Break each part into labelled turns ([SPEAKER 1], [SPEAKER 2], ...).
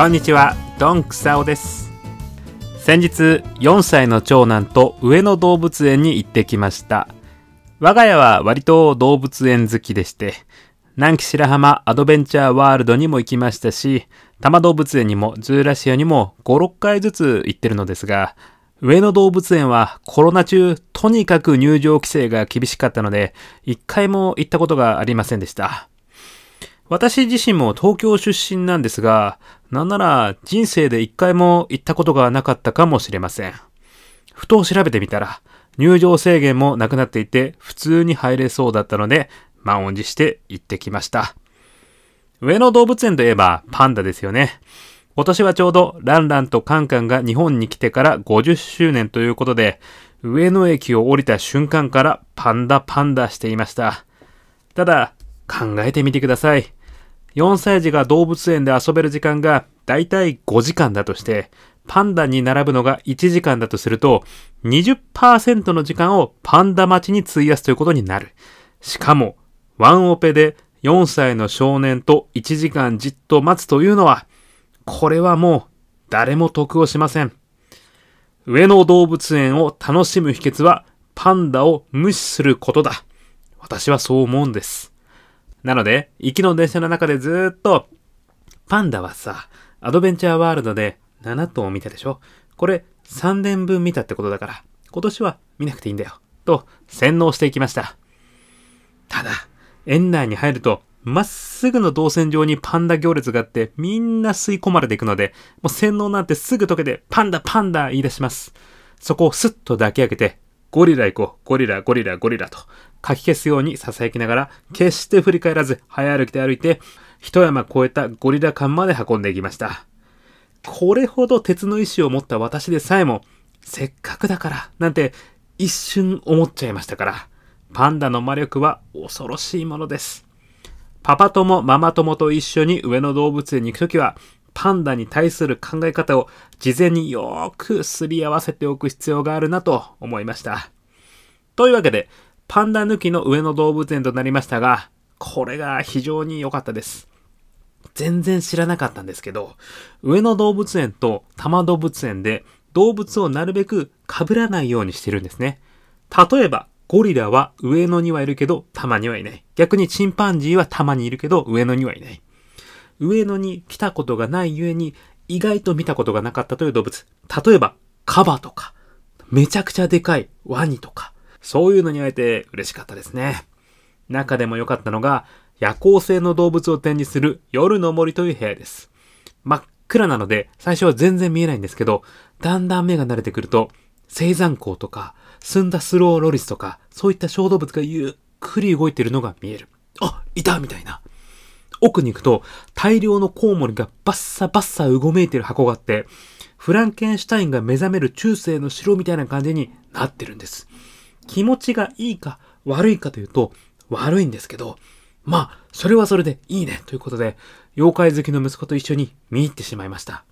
[SPEAKER 1] こんにちは、ドンクサオです。先日、4歳の長男と上野動物園に行ってきました。我が家は割と動物園好きでして、南紀白浜アドベンチャーワールドにも行きましたし、多摩動物園にもズーラシアにも5、6回ずつ行ってるのですが、上野動物園はコロナ中、とにかく入場規制が厳しかったので、一回も行ったことがありませんでした。私自身も東京出身なんですが、なんなら人生で一回も行ったことがなかったかもしれません。ふと調べてみたら、入場制限もなくなっていて、普通に入れそうだったので、満を持して行ってきました。上野動物園といえばパンダですよね。今年はちょうどランランとカンカンが日本に来てから50周年ということで、上野駅を降りた瞬間からパンダパンダしていました。ただ、考えてみてください。4歳児が動物園で遊べる時間がだいたい5時間だとして、パンダに並ぶのが1時間だとすると、20%の時間をパンダ待ちに費やすということになる。しかも、ワンオペで4歳の少年と1時間じっと待つというのは、これはもう誰も得をしません。上野動物園を楽しむ秘訣は、パンダを無視することだ。私はそう思うんです。なので、行きの電車の中でずっと、パンダはさ、アドベンチャーワールドで7頭を見たでしょ？これ3年分見たってことだから、今年は見なくていいんだよ。と、洗脳していきました。ただ、園内に入ると、まっすぐの動線上にパンダ行列があって、みんな吸い込まれていくので、もう洗脳なんてすぐ溶けて、パンダパンダ言い出します。そこをスッと抱き上げて、ゴリラ行こう、ゴリラ、ゴリラ、ゴリラと、かき消すように囁きながら、決して振り返らず、早歩きで歩いて、一山越えたゴリラ館まで運んでいきました。これほど鉄の意志を持った私でさえも、せっかくだから、なんて一瞬思っちゃいましたから、パンダの魔力は恐ろしいものです。パパ友、ママ友と一緒に上野動物園に行くときは、パンダに対する考え方を事前によーくすり合わせておく必要があるなと思いました。というわけで、パンダ抜きの上野動物園となりましたが、これが非常に良かったです。全然知らなかったんですけど、上野動物園と多摩動物園で動物をなるべく被らないようにしてるんですね。例えば、ゴリラは上野にはいるけど、多摩にはいない。逆にチンパンジーは多摩にいるけど、上野にはいない。上野に来たことがないゆえに、意外と見たことがなかったという動物。例えば、カバとか、めちゃくちゃでかいワニとか、そういうのに会えて嬉しかったですね。中でも良かったのが、夜行性の動物を展示する夜の森という部屋です。真っ暗なので、最初は全然見えないんですけど、だんだん目が慣れてくると、青山光とか、澄んだスローロリスとか、そういった小動物がゆっくり動いているのが見える。あ、いたみたいな。奥に行くと、大量のコウモリがバッサバッサうごめいてる箱があって、フランケンシュタインが目覚める中世の城みたいな感じになってるんです。気持ちがいいか悪いかというと、悪いんですけど、まあ、それはそれでいいねということで、妖怪好きの息子と一緒に見入ってしまいました。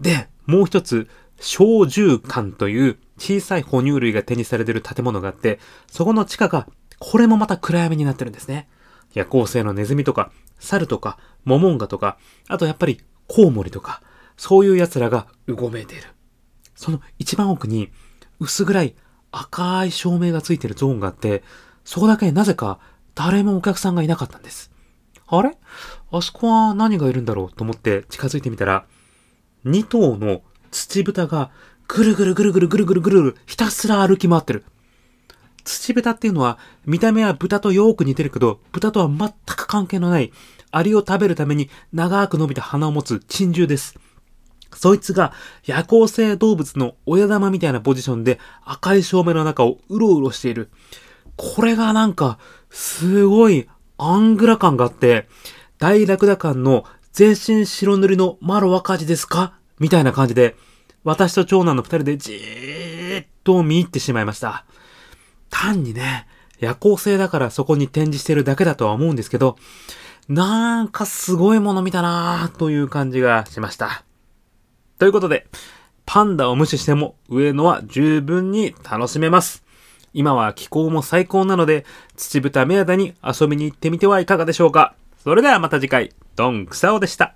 [SPEAKER 1] で、もう一つ、小獣館という小さい哺乳類が展示されている建物があって、そこの地下が、これもまた暗闇になってるんですね。夜行性のネズミとか、猿とか、モモンガとか、あとやっぱりコウモリとか、そういう奴らがうごめいている。その一番奥に、薄暗い赤い照明がついてるゾーンがあって、そこだけなぜか誰もお客さんがいなかったんです。あれ？あそこは何がいるんだろうと思って近づいてみたら、2頭の土豚がぐるぐるぐるぐるぐるぐるぐるひたすら歩き回ってる。土豚っていうのは見た目は豚とよく似てるけど、豚とは全く関係のない、アリを食べるために長く伸びた鼻を持つ珍獣です。そいつが夜行性動物の親玉みたいなポジションで赤い照明の中をうろうろしている。これがなんか、すごいアングラ感があって、大ラクダ感の全身白塗りのマロ若字ですか？みたいな感じで、私と長男の二人でじーっと見入ってしまいました。単にね、夜行性だからそこに展示してるだけだとは思うんですけど、なんかすごいもの見たなぁという感じがしました。ということで、パンダを無視しても上野は十分に楽しめます。今は気候も最高なので、土豚目当てに遊びに行ってみてはいかがでしょうか。それではまた次回、ドンクサオでした。